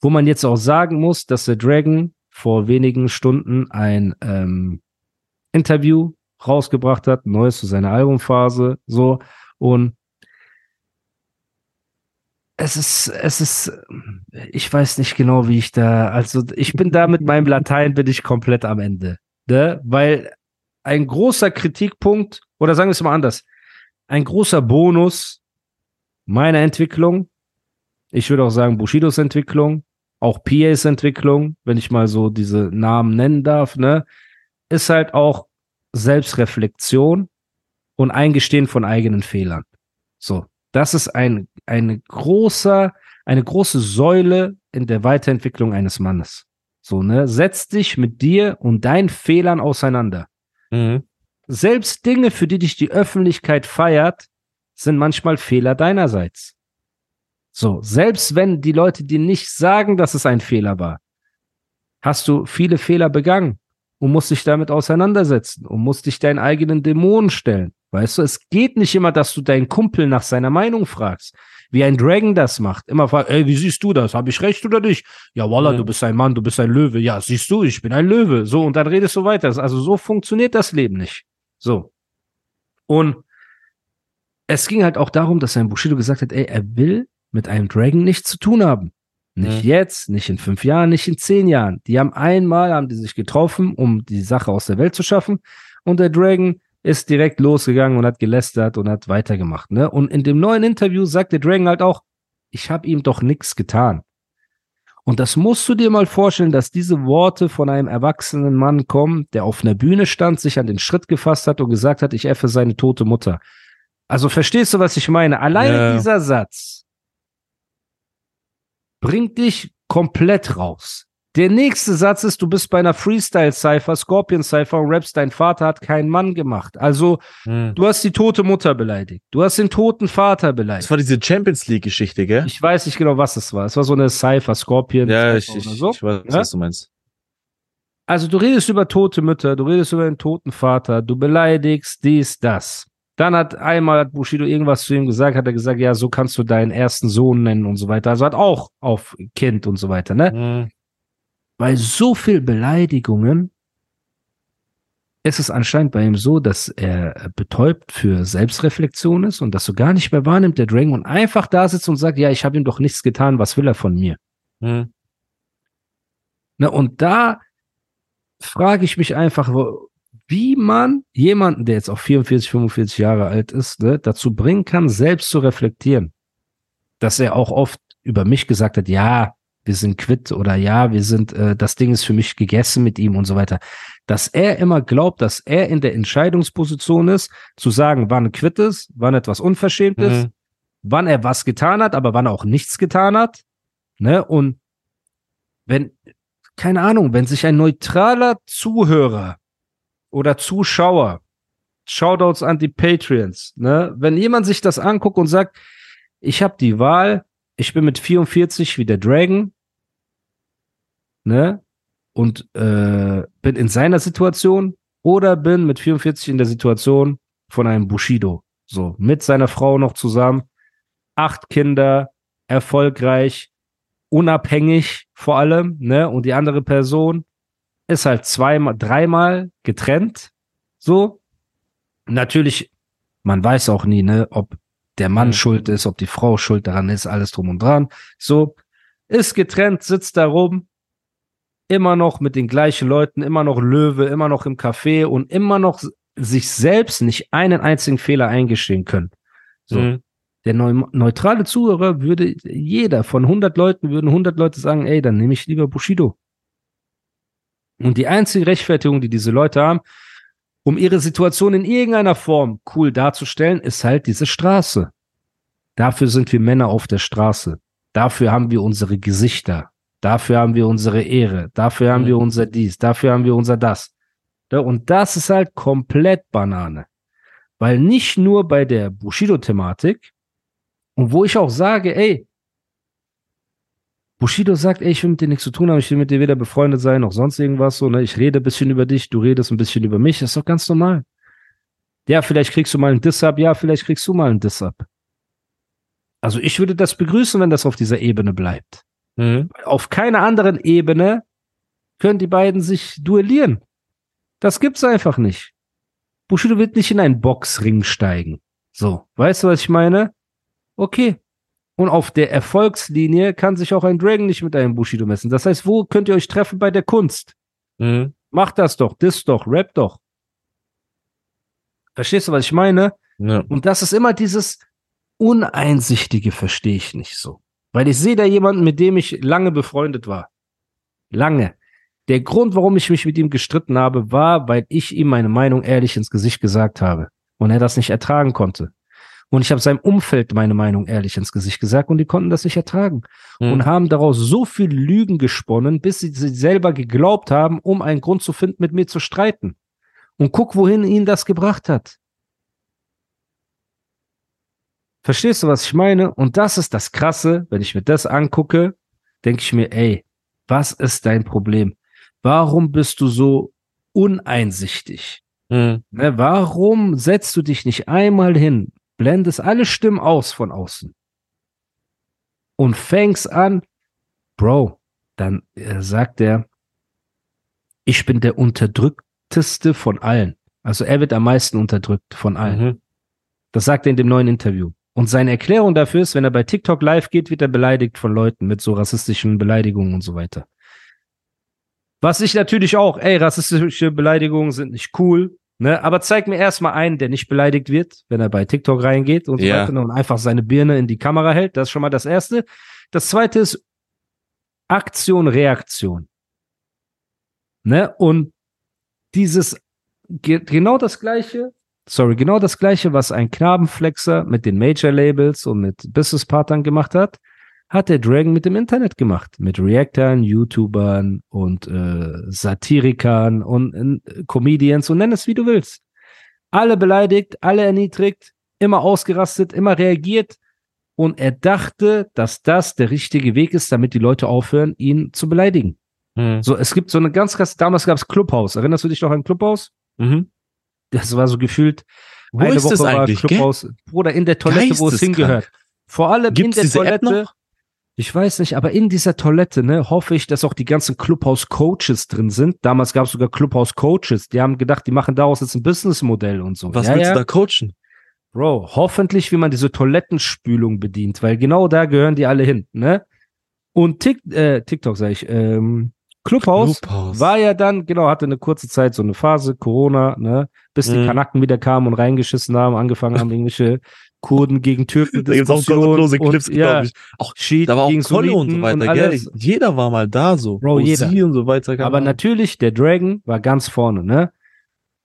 Wo man jetzt auch sagen muss, dass der Dragon vor wenigen Stunden ein ähm, Interview rausgebracht hat, neues zu seiner Albumphase, so und es ist, es ist, ich weiß nicht genau, wie ich da, also ich bin da mit meinem Latein bin ich komplett am Ende, ne? Weil ein großer Kritikpunkt, oder sagen wir es mal anders, ein großer Bonus meiner Entwicklung, ich würde auch sagen Bushidos Entwicklung, auch PAs Entwicklung, wenn ich mal so diese Namen nennen darf, ne, ist halt auch Selbstreflexion und Eingestehen von eigenen Fehlern. So, das ist ein, eine großer, eine große Säule in der Weiterentwicklung eines Mannes. So, ne, setz dich mit dir und deinen Fehlern auseinander. Mhm. Selbst Dinge, für die dich die Öffentlichkeit feiert, sind manchmal Fehler deinerseits. So, selbst wenn die Leute dir nicht sagen, dass es ein Fehler war, hast du viele Fehler begangen und musst dich damit auseinandersetzen und musst dich deinen eigenen Dämonen stellen. Weißt du, es geht nicht immer, dass du deinen Kumpel nach seiner Meinung fragst, wie ein Dragon das macht. Immer fragt, ey, wie siehst du das? Habe ich recht oder nicht? Ja, Walla, Ja. du bist ein Mann, du bist ein Löwe. Ja, siehst du, ich bin ein Löwe. So, und dann redest du weiter. Also so funktioniert das Leben nicht. So. Und es ging halt auch darum, dass ein Bushido gesagt hat, ey, er will mit einem Dragon nichts zu tun haben. Nicht Mhm. jetzt, nicht in fünf Jahren, nicht in zehn Jahren. Die haben einmal, haben die sich getroffen, um die Sache aus der Welt zu schaffen. Und der Dragon ist direkt losgegangen und hat gelästert und hat weitergemacht. Ne? Und in dem neuen Interview sagt der Dragon halt auch, ich habe ihm doch nichts getan. Und das musst du dir mal vorstellen, dass diese Worte von einem erwachsenen Mann kommen, der auf einer Bühne stand, sich an den Schritt gefasst hat und gesagt hat, ich effe seine tote Mutter. Also verstehst du, was ich meine? Alleine Ja. dieser Satz bringt dich komplett raus. Der nächste Satz ist, du bist bei einer Freestyle-Cypher, Scorpion-Cypher und rappst, dein Vater hat keinen Mann gemacht. Also, Mhm. du hast die tote Mutter beleidigt. Du hast den toten Vater Das beleidigt. war diese Champions League-Geschichte, gell? Ich weiß nicht genau, was es war. Es war so eine Cypher, Scorpion. ja, ich, Cypher ich, oder so. ich weiß, Ja? was du meinst. Also du redest über tote Mütter, du redest über den toten Vater, du beleidigst dies, das. Dann hat einmal hat Bushido irgendwas zu ihm gesagt, hat er gesagt, ja, so kannst du deinen ersten Sohn nennen und so weiter. Also hat auch auf Kind und so weiter, ne? Mhm. Weil so viel Beleidigungen ist es anscheinend bei ihm so, dass er betäubt für Selbstreflexion ist und das so gar nicht mehr wahrnimmt, der Dragon, und einfach da sitzt und sagt, ja, ich habe ihm doch nichts getan, was will er von mir? Mhm. Ne, und da frage ich mich einfach, wo- wie man jemanden, der jetzt auch 44, 45 Jahre alt ist, ne, dazu bringen kann, selbst zu reflektieren. Dass er auch oft über mich gesagt hat, ja, wir sind quitt oder ja, wir sind, äh, das Ding ist für mich gegessen mit ihm und so weiter. Dass er immer glaubt, dass er in der Entscheidungsposition ist, zu sagen, wann quitt ist, wann etwas unverschämt ist, Mhm. wann er was getan hat, aber wann er auch nichts getan hat. Ne? Und wenn, keine Ahnung, wenn sich ein neutraler Zuhörer oder Zuschauer, Shoutouts an die Patreons, ne, wenn jemand sich das anguckt und sagt, ich habe die Wahl, ich bin mit 44 wie der Dragon, ne, und äh, bin in seiner Situation oder bin mit 44 in der Situation von einem Bushido, so mit seiner Frau noch zusammen, acht Kinder, erfolgreich, unabhängig vor allem, ne? Und die andere Person ist halt zweimal, dreimal getrennt, so. Natürlich, man weiß auch nie, ne, ob der Mann Mhm. schuld ist, ob die Frau schuld daran ist, alles drum und dran. So, ist getrennt, sitzt da rum, immer noch mit den gleichen Leuten, immer noch Löwe, immer noch im Café und immer noch sich selbst nicht einen einzigen Fehler eingestehen können. So. Mhm. Der neu neutrale Zuhörer würde, jeder von 100 Leuten würden 100 Leute sagen, ey, dann nehme ich lieber Bushido. Und die einzige Rechtfertigung, die diese Leute haben, um ihre Situation in irgendeiner Form cool darzustellen, ist halt diese Straße. Dafür sind wir Männer auf der Straße. Dafür haben wir unsere Gesichter. Dafür haben wir unsere Ehre. Dafür haben wir unser dies. Dafür haben wir unser das. Und das ist halt komplett Banane. Weil nicht nur bei der Bushido-Thematik, und wo ich auch sage, ey, Bushido sagt, ey, ich will mit dir nichts zu tun haben, ich will mit dir weder befreundet sein noch sonst irgendwas, so, ne? Ich rede ein bisschen über dich, du redest ein bisschen über mich, das ist doch ganz normal. Ja, vielleicht kriegst du mal einen Diss ab, ja, vielleicht kriegst du mal einen Diss ab. Also ich würde das begrüßen, wenn das auf dieser Ebene bleibt. Mhm. Auf keiner anderen Ebene können die beiden sich duellieren. Das gibt's einfach nicht. Bushido wird nicht in einen Boxring steigen. So, weißt du, was ich meine? Okay. Und auf der Erfolgslinie kann sich auch ein Dragon nicht mit einem Bushido messen. Das heißt, wo könnt ihr euch treffen bei der Kunst? Mhm. Macht das doch, diss doch, rap doch. Verstehst du, was ich meine? Ja. Und das ist immer dieses Uneinsichtige, verstehe ich nicht so. Weil ich sehe da jemanden, mit dem ich lange befreundet war. Lange. Der Grund, warum ich mich mit ihm gestritten habe, war, weil ich ihm meine Meinung ehrlich ins Gesicht gesagt habe. Und er das nicht ertragen konnte. Und ich habe seinem Umfeld meine Meinung ehrlich ins Gesicht gesagt und die konnten das nicht ertragen. Mhm. Und haben daraus so viel Lügen gesponnen, bis sie sich selber geglaubt haben, um einen Grund zu finden, mit mir zu streiten. Und guck, wohin ihn das gebracht hat. Verstehst du, was ich meine? Und das ist das Krasse, wenn ich mir das angucke, denke ich mir, ey, was ist dein Problem? Warum bist du so uneinsichtig? Mhm. Ne, warum setzt du dich nicht einmal hin, blendest alle Stimmen aus von außen und fängst an, Bro, dann äh, sagt er, ich bin der unterdrückteste von allen. Also er wird am meisten unterdrückt von allen. Mhm. Das sagt er in dem neuen Interview. Und seine Erklärung dafür ist, wenn er bei TikTok live geht, wird er beleidigt von Leuten mit so rassistischen Beleidigungen und so weiter. Was ich natürlich auch, ey, rassistische Beleidigungen sind nicht cool, ne? Aber zeig mir erstmal einen, der nicht beleidigt wird, wenn er bei TikTok reingeht und so Ja. weiter ne? und einfach seine Birne in die Kamera hält. Das ist schon mal das Erste. Das Zweite ist Aktion, Reaktion. Ne? Und dieses, ge genau das Gleiche, sorry, genau das Gleiche, was ein Knabenflexer mit den Major-Labels und mit Businesspartnern gemacht hat, hat der Dragon mit dem Internet gemacht. Mit Reactern, YouTubern und äh, Satirikern und äh, Comedians und nenn es wie du willst. Alle beleidigt, alle erniedrigt, immer ausgerastet, immer reagiert. Und er dachte, dass das der richtige Weg ist, damit die Leute aufhören, ihn zu beleidigen. Mhm. So, es gibt so eine ganz krass, damals gab es Clubhouse. Erinnerst du dich noch an Clubhouse? Mhm. Das war so gefühlt, Wo eine ist Woche das war eigentlich? gell? Clubhouse. Bruder, in der Toilette, wo es hingehört. Vor allem Gibt's in der Toilette. Ich weiß nicht, aber in dieser Toilette, ne, hoffe ich, dass auch die ganzen Clubhouse-Coaches drin sind. Damals gab es sogar Clubhouse-Coaches. Die haben gedacht, die machen daraus jetzt ein Businessmodell und so. Was ja, willst ja. du da coachen? Bro, hoffentlich, wie man diese Toilettenspülung bedient, weil genau da gehören die alle hin, ne? Und Tik äh, TikTok, sag ich, ähm, Clubhouse, Clubhouse. war ja dann, genau, hatte eine kurze Zeit so eine Phase, Corona, ne? Bis die Mhm. Kanaken wieder kamen und reingeschissen haben, angefangen haben, irgendwelche Kurden gegen Türken Da gibt's auch Diskussionen kostenlose Clips, ja, glaube ich. Auch, Schiiten da war auch Kolle und so weiter, und gell? Jeder war mal da so. Bro, jeder. und so weiter. Aber natürlich, der Dragon war ganz vorne, ne?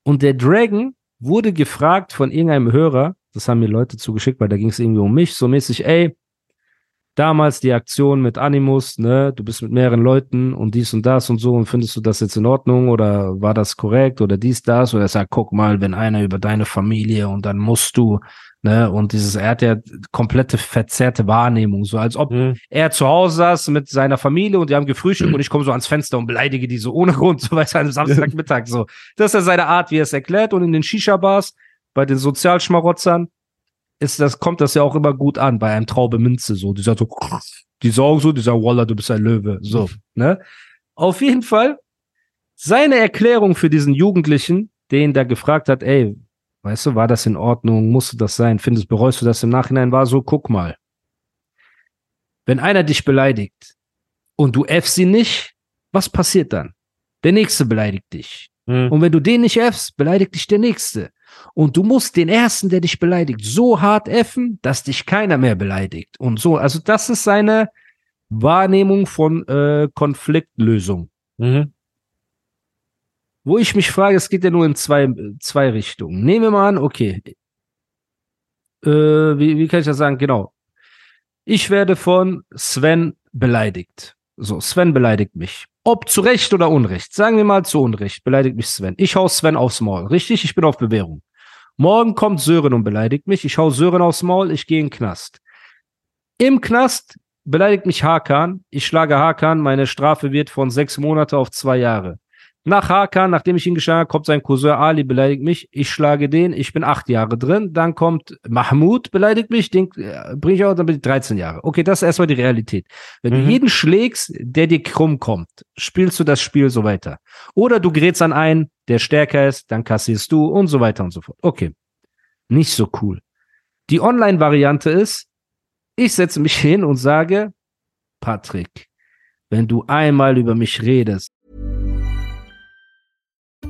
Und der Dragon wurde gefragt von irgendeinem Hörer, das haben mir Leute zugeschickt, weil da ging es irgendwie um mich, so mäßig, ey, damals die Aktion mit Animus, ne, du bist mit mehreren Leuten und dies und das und so und findest du das jetzt in Ordnung oder war das korrekt oder dies, das oder er sagt, guck mal, wenn einer über deine Familie und dann musst du, ne, und dieses, er hat ja komplette verzerrte Wahrnehmung, so als ob Mhm. er zu Hause saß mit seiner Familie und die haben gefrühstückt und ich komme so ans Fenster und beleidige die so ohne Grund, so weißt du, einem Samstagmittag so. Das ist ja seine Art, wie er es erklärt und in den Shisha-Bars, bei den Sozialschmarotzern, ist das, kommt das ja auch immer gut an, bei einem Traube Minze so. Die sagt so, die sagen so, die sagen, Wallah, du bist ein Löwe, so, ne? Auf jeden Fall, seine Erklärung für diesen Jugendlichen, den da gefragt hat, ey, weißt du, war das in Ordnung, musste das sein, findest, bereust du das im Nachhinein, war so, guck mal. Wenn einer dich beleidigt und du F sie nicht, was passiert dann? Der nächste beleidigt dich. Mhm. Und wenn du den nicht Fs, beleidigt dich der nächste. Und du musst den ersten, der dich beleidigt, so hart effen, dass dich keiner mehr beleidigt. Und so, also das ist seine Wahrnehmung von äh, Konfliktlösung. Mhm. Wo ich mich frage, es geht ja nur in zwei, zwei Richtungen. Nehmen wir mal an, okay. Äh, wie, wie kann ich das sagen? Genau. Ich werde von Sven beleidigt. So, Sven beleidigt mich. Ob zu Recht oder Unrecht. Sagen wir mal zu Unrecht. Beleidigt mich Sven. Ich hau Sven aufs Maul. Richtig? Ich bin auf Bewährung. Morgen kommt Sören und beleidigt mich. Ich hau Sören aufs Maul. Ich gehe in den Knast. Im Knast beleidigt mich Hakan. Ich schlage Hakan. Meine Strafe wird von sechs Monate auf zwei Jahre. Nach Hakan, nachdem ich ihn geschlagen habe, kommt sein Cousin Ali, beleidigt mich. Ich schlage den. Ich bin acht Jahre drin. Dann kommt Mahmoud, beleidigt mich. Den äh, bringe ich auch, dann bin ich 13 Jahre. Okay, das ist erstmal die Realität. Wenn Mhm. du jeden schlägst, der dir krumm kommt, spielst du das Spiel so weiter. Oder du gerätst an einen, der stärker ist, dann kassierst du und so weiter und so fort. Okay. Nicht so cool. Die Online-Variante ist, ich setze mich hin und sage, Patrick, wenn du einmal über mich redest,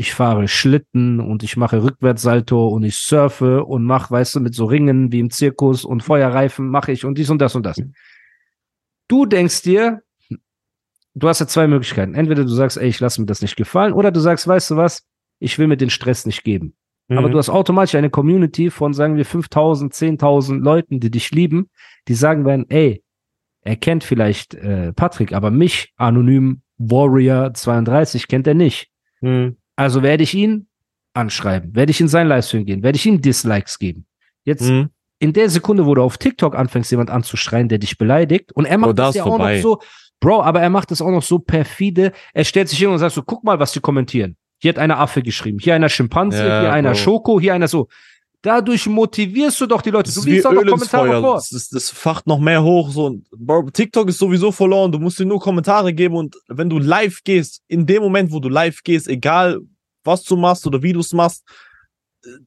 ich fahre Schlitten und ich mache Rückwärtssalto und ich surfe und mache, weißt du, mit so Ringen wie im Zirkus und Feuerreifen mache ich und dies und das und das. Du denkst dir, du hast ja zwei Möglichkeiten. Entweder du sagst, ey, ich lasse mir das nicht gefallen, oder du sagst, weißt du was, ich will mir den Stress nicht geben. Aber Mhm. du hast automatisch eine Community von, sagen wir, 5000, 10.000 Leuten, die dich lieben, die sagen werden, ey, er kennt vielleicht äh, Patrick, aber mich, anonym Warrior 32, kennt er nicht. Mhm. Also werde ich ihn anschreiben, werde ich in sein Livestream gehen, werde ich ihm Dislikes geben. Jetzt Mhm. in der Sekunde, wo du auf TikTok anfängst, jemand anzuschreien, der dich beleidigt, und er macht Oh, da das ist ja auch vorbei. noch so, Bro, aber er macht das auch noch so perfide. Er stellt sich hin und sagt so, guck mal, was die kommentieren. Hier hat einer Affe geschrieben, hier einer Schimpanse, Ja, hier einer Bro. Schoko, hier einer so. Dadurch motivierst du doch die Leute. Das Du ist wie liest auch noch Kommentare vor. Das, das facht noch mehr hoch. So. Und, TikTok ist sowieso verloren. Du musst dir nur Kommentare geben. Und wenn du live gehst, in dem Moment, wo du live gehst, egal was du machst oder wie du es machst,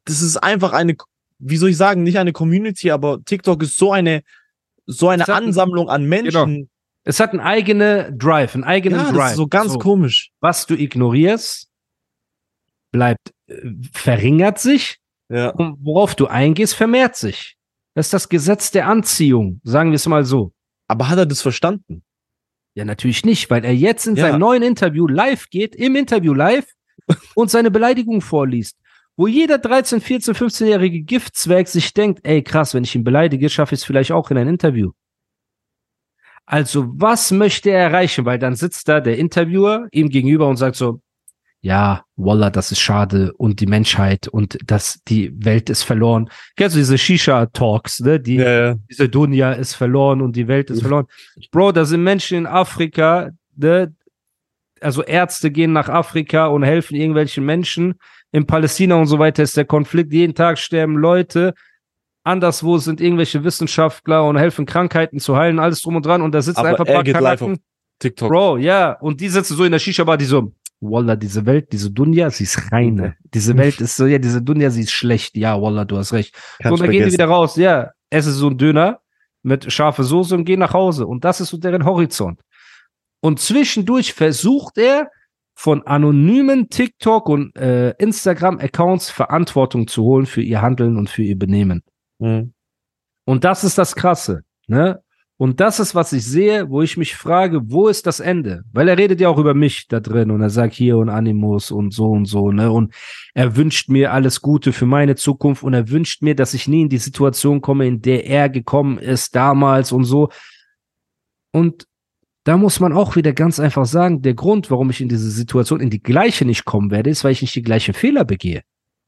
das ist einfach eine, wie soll ich sagen, nicht eine Community, aber TikTok ist so eine, so eine Es Ansammlung an Menschen. Es hat einen eigenen Drive, einen eigenen Ja, Drive. das ist so ganz komisch. Was du ignorierst, bleibt, äh, verringert sich Ja. und worauf du eingehst, vermehrt sich. Das ist das Gesetz der Anziehung, sagen wir es mal so. Aber hat er das verstanden? Ja, natürlich nicht, weil er jetzt in Ja. seinem neuen Interview live geht, im Interview live und seine Beleidigung vorliest. Wo jeder 13, 14, 15-jährige Giftzwerg sich denkt, ey krass, wenn ich ihn beleidige, schaffe ich es vielleicht auch in ein Interview. Also, was möchte er erreichen? Weil dann sitzt da der Interviewer ihm gegenüber und sagt so, ja, Wallah, das ist schade und die Menschheit und das, die Welt ist verloren. Kennst du diese Shisha-Talks, ne? Die, ja. diese Dunja ist verloren und die Welt ist verloren. Bro, da sind Menschen in Afrika, ne? also Ärzte gehen nach Afrika und helfen irgendwelchen Menschen. In Palästina und so weiter ist der Konflikt. Jeden Tag sterben Leute. Anderswo sind irgendwelche Wissenschaftler und helfen Krankheiten zu heilen, alles drum und dran. Und da sitzen Aber einfach ein paar Kanaken. TikTok. Bro, ja. Und die sitzen so in der Shisha-Bar, die so, Wallah, diese Welt, diese Dunja, sie ist reine. Diese Welt ist so, ja, diese Dunja, sie ist schlecht. Ja, Wallah, du hast recht. Kannst so, und dann gehen die wieder raus. Ja, esse so ein Döner mit scharfe Soße und gehen nach Hause. Und das ist so deren Horizont. Und zwischendurch versucht er, von anonymen TikTok und äh, Instagram-Accounts Verantwortung zu holen für ihr Handeln und für ihr Benehmen. Mhm. Und das ist das Krasse. Ne? Und das ist, was ich sehe, wo ich mich frage, wo ist das Ende? Weil er redet ja auch über mich da drin und er sagt hier und Animus und so und so, ne? Und er wünscht mir alles Gute für meine Zukunft und er wünscht mir, dass ich nie in die Situation komme, in der er gekommen ist damals und so. Und da muss man auch wieder ganz einfach sagen, der Grund, warum ich in diese Situation, in die gleiche nicht kommen werde, ist, weil ich nicht die gleichen Fehler begehe.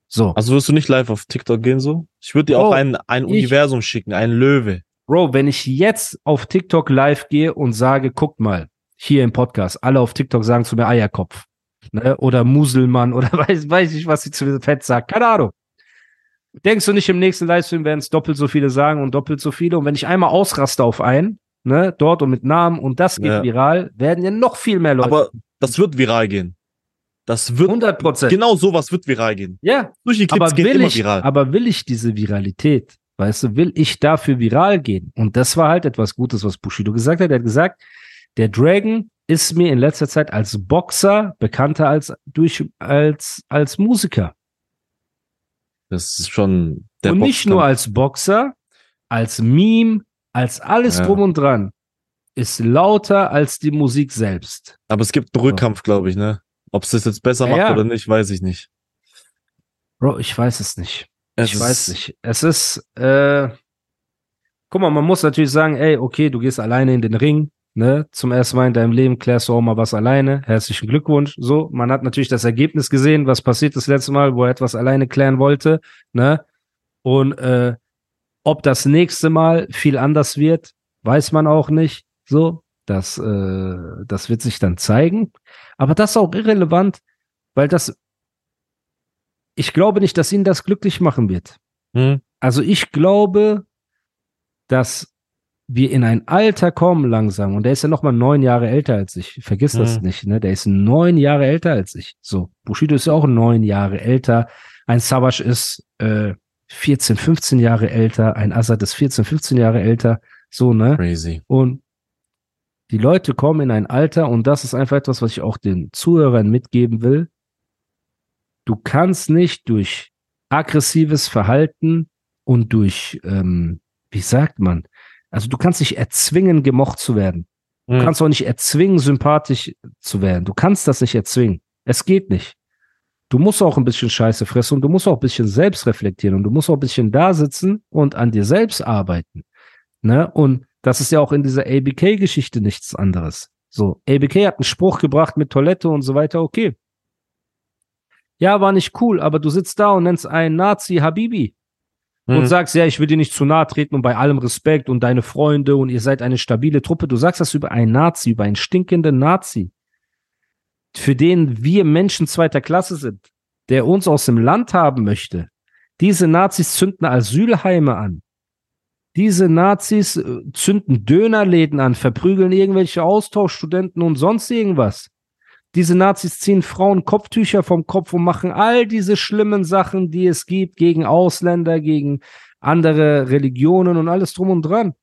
So. Also wirst du nicht live auf TikTok gehen so? Ich würde dir Bro, auch ein, ein Universum schicken, ein Löwe. Bro, wenn ich jetzt auf TikTok live gehe und sage, guckt mal, hier im Podcast, alle auf TikTok sagen zu mir Eierkopf. Ne? Oder Muselmann oder weiß, weiß ich, was sie zu Fett sagt. Keine Ahnung. Denkst du nicht, im nächsten Livestream werden es doppelt so viele sagen und doppelt so viele? Und wenn ich einmal ausraste auf einen, ne, dort und mit Namen und das geht Ja. viral, werden ja noch viel mehr Leute. Aber das wird viral gehen. Das wird, 100 Prozent. genau sowas wird viral gehen. Ja, Solche Clips aber gehen will immer ich, viral. aber will ich diese Viralität? Weißt du, will ich dafür viral gehen? Und das war halt etwas Gutes, was Bushido gesagt hat. Er hat gesagt, der Dragon ist mir in letzter Zeit als Boxer bekannter als durch als als Musiker. Das ist schon der und nicht Boxkampf. nur als Boxer, als Meme, als alles Ja. drum und dran. Ist lauter als die Musik selbst. Aber es gibt einen Rückkampf, glaube ich, ne? Ob es das jetzt besser Ja, macht ja. oder nicht, weiß ich nicht. Bro, ich weiß es nicht. Es ich ist- weiß nicht. Es ist, äh, guck mal, man muss natürlich sagen, ey, okay, du gehst alleine in den Ring, ne? Zum ersten Mal in deinem Leben klärst du auch mal was alleine. Herzlichen Glückwunsch. So, man hat natürlich das Ergebnis gesehen, was passiert das letzte Mal, wo er etwas alleine klären wollte, ne? Und äh, ob das nächste Mal viel anders wird, weiß man auch nicht. So, das, äh, das wird sich dann zeigen. Aber das ist auch irrelevant, weil das ich glaube nicht, dass ihn das glücklich machen wird. Hm? Also ich glaube, dass wir in ein Alter kommen langsam und der ist ja noch mal neun Jahre älter als ich. Vergiss das Mhm. nicht, ne? Der ist neun Jahre älter als ich. So, Bushido ist ja auch neun Jahre älter. Ein Savage ist äh, 14, 15 Jahre älter. Ein Assad ist 14, 15 Jahre älter. So, ne? Crazy. Und die Leute kommen in ein Alter und das ist einfach etwas, was ich auch den Zuhörern mitgeben will. Du kannst nicht durch aggressives Verhalten und durch, ähm, wie sagt man, also du kannst nicht erzwingen, gemocht zu werden. Du Hm. kannst auch nicht erzwingen, sympathisch zu werden. Du kannst das nicht erzwingen. Es geht nicht. Du musst auch ein bisschen Scheiße fressen und du musst auch ein bisschen selbst reflektieren und du musst auch ein bisschen da sitzen und an dir selbst arbeiten. Ne? Und das ist ja auch in dieser ABK-Geschichte nichts anderes. So, ABK hat einen Spruch gebracht mit Toilette und so weiter, okay. Ja, war nicht cool, aber du sitzt da und nennst einen Nazi Habibi und Hm. sagst, ja, ich will dir nicht zu nahe treten und bei allem Respekt und deine Freunde und ihr seid eine stabile Truppe. Du sagst das über einen Nazi, über einen stinkenden Nazi, für den wir Menschen zweiter Klasse sind, der uns aus dem Land haben möchte. Diese Nazis zünden Asylheime an. Diese Nazis äh, zünden Dönerläden an, verprügeln irgendwelche Austauschstudenten und sonst irgendwas. Diese Nazis ziehen Frauen Kopftücher vom Kopf und machen all diese schlimmen Sachen, die es gibt gegen Ausländer, gegen andere Religionen und alles drum und dran.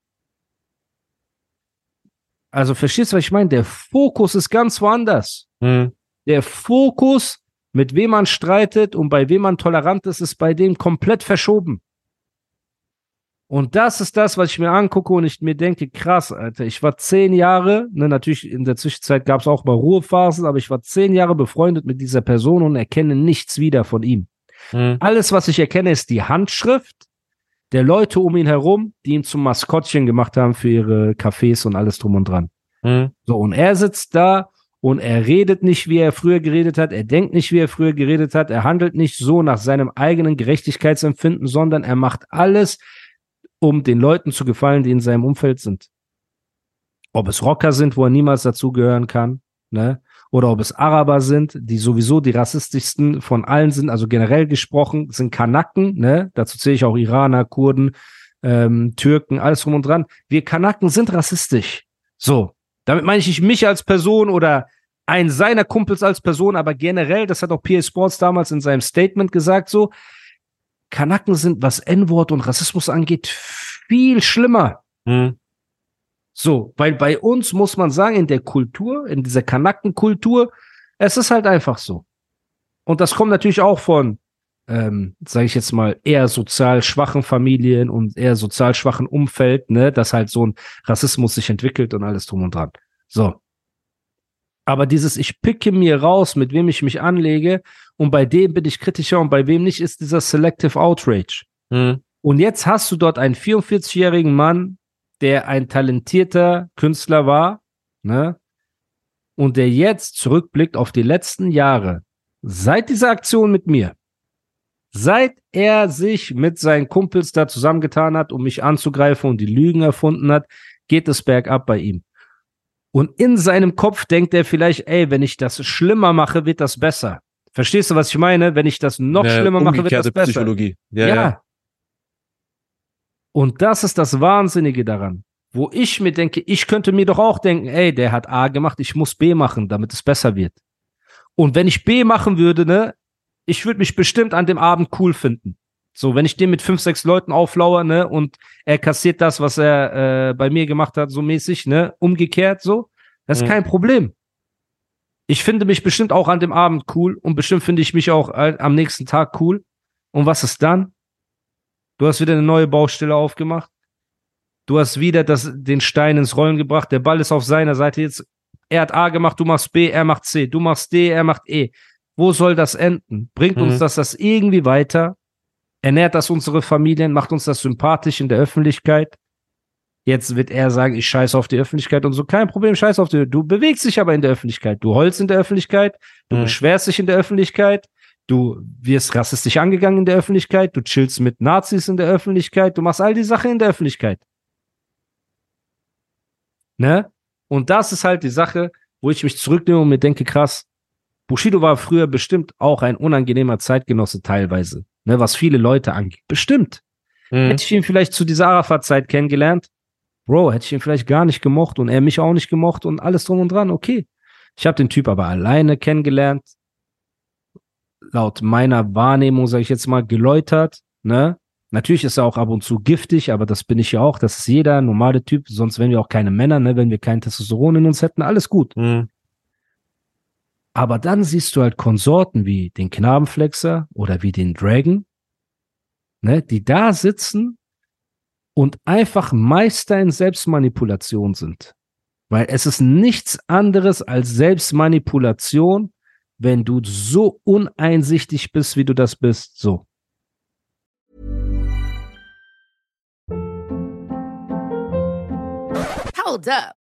Also verstehst du, was ich meine? Der Fokus ist ganz woanders. Hm. Der Fokus, mit wem man streitet und bei wem man tolerant ist, ist bei dem komplett verschoben. Und das ist das, was ich mir angucke und ich mir denke, krass, Alter, ich war zehn Jahre, ne, natürlich in der Zwischenzeit gab es auch mal Ruhephasen, aber ich war zehn Jahre befreundet mit dieser Person und erkenne nichts wieder von ihm. Hm. Alles, was ich erkenne, ist die Handschrift der Leute um ihn herum, die ihn zum Maskottchen gemacht haben für ihre Cafés und alles drum und dran. Hm. So, und er sitzt da und er redet nicht, wie er früher geredet hat, er denkt nicht, wie er früher geredet hat, er handelt nicht so nach seinem eigenen Gerechtigkeitsempfinden, sondern er macht alles, um den Leuten zu gefallen, die in seinem Umfeld sind. Ob es Rocker sind, wo er niemals dazugehören kann, ne? Oder ob es Araber sind, die sowieso die rassistischsten von allen sind, also generell gesprochen, sind Kanaken, ne? Dazu zähle ich auch Iraner, Kurden, ähm, Türken, alles drum und dran. Wir Kanaken sind rassistisch. So. Damit meine ich nicht mich als Person oder einen seiner Kumpels als Person, aber generell, das hat auch PA Sports damals in seinem Statement gesagt, so, Kanaken sind, was N-Wort und Rassismus angeht, viel schlimmer. Hm. So, weil bei uns muss man sagen, in der Kultur, in dieser Kanakenkultur, es ist halt einfach so. Und das kommt natürlich auch von, ähm, sage ich jetzt mal, eher sozial schwachen Familien und eher sozial schwachen Umfeld, ne, dass halt so ein Rassismus sich entwickelt und alles drum und dran. So. Aber dieses, ich picke mir raus, mit wem ich mich anlege, und bei dem bin ich kritischer und bei wem nicht, ist dieser Selective Outrage. Hm. Und jetzt hast du dort einen 44-jährigen Mann, der ein talentierter Künstler war, ne? Und der jetzt zurückblickt auf die letzten Jahre, seit dieser Aktion mit mir, Seit er sich mit seinen Kumpels da zusammengetan hat, um mich anzugreifen und die Lügen erfunden hat, geht es bergab bei ihm. Und in seinem Kopf denkt er vielleicht, ey, wenn ich das schlimmer mache, wird das besser. Verstehst du, was ich meine? Wenn ich das noch Ja, schlimmer mache, wird das besser. Psychologie. Ja, Ja. ja. Und das ist das Wahnsinnige daran, wo ich mir denke, ich könnte mir doch auch denken, ey, der hat A gemacht, ich muss B machen, damit es besser wird. Und wenn ich B machen würde, ne, ich würde mich bestimmt an dem Abend cool finden. So, wenn ich den mit fünf, sechs Leuten auflauere, ne, und er kassiert das, was er äh, bei mir gemacht hat, so mäßig, ne, umgekehrt, so, das ist Mhm. kein Problem. Ich finde mich bestimmt auch an dem Abend cool und bestimmt finde ich mich auch äh, am nächsten Tag cool. Und was ist dann? Du hast wieder eine neue Baustelle aufgemacht. Du hast wieder das, den Stein ins Rollen gebracht. Der Ball ist auf seiner Seite. Jetzt, er hat A gemacht, du machst B, er macht C. Du machst D, er macht E. Wo soll das enden? Bringt uns Mhm. das das irgendwie weiter? Ernährt das unsere Familien? Macht uns das sympathisch in der Öffentlichkeit? Jetzt wird er sagen, ich scheiße auf die Öffentlichkeit und so. Kein Problem, scheiß auf die. Du bewegst dich aber in der Öffentlichkeit. Du holst in der Öffentlichkeit. Du Mhm. beschwerst dich in der Öffentlichkeit. Du wirst rassistisch angegangen in der Öffentlichkeit. Du chillst mit Nazis in der Öffentlichkeit. Du machst all die Sachen in der Öffentlichkeit. Ne? Und das ist halt die Sache, wo ich mich zurücknehme und mir denke, krass, Bushido war früher bestimmt auch ein unangenehmer Zeitgenosse teilweise. Ne, was viele Leute angeht. Bestimmt. Mhm. Hätte ich ihn vielleicht zu dieser Arafat-Zeit kennengelernt, Bro, hätte ich ihn vielleicht gar nicht gemocht und er mich auch nicht gemocht und alles drum und dran, okay. Ich habe den Typ aber alleine kennengelernt, laut meiner Wahrnehmung, sage ich jetzt mal, geläutert, ne? Natürlich ist er auch ab und zu giftig, aber das bin ich ja auch, das ist jeder normale Typ, sonst wären wir auch keine Männer, ne? Wenn wir kein Testosteron in uns hätten, alles gut. Mhm. Aber dann siehst du halt Konsorten wie den Knabenflexer oder wie den Dragon, ne, die da sitzen und einfach Meister in Selbstmanipulation sind. Weil es ist nichts anderes als Selbstmanipulation, wenn du so uneinsichtig bist, wie du das bist. So. Hold up.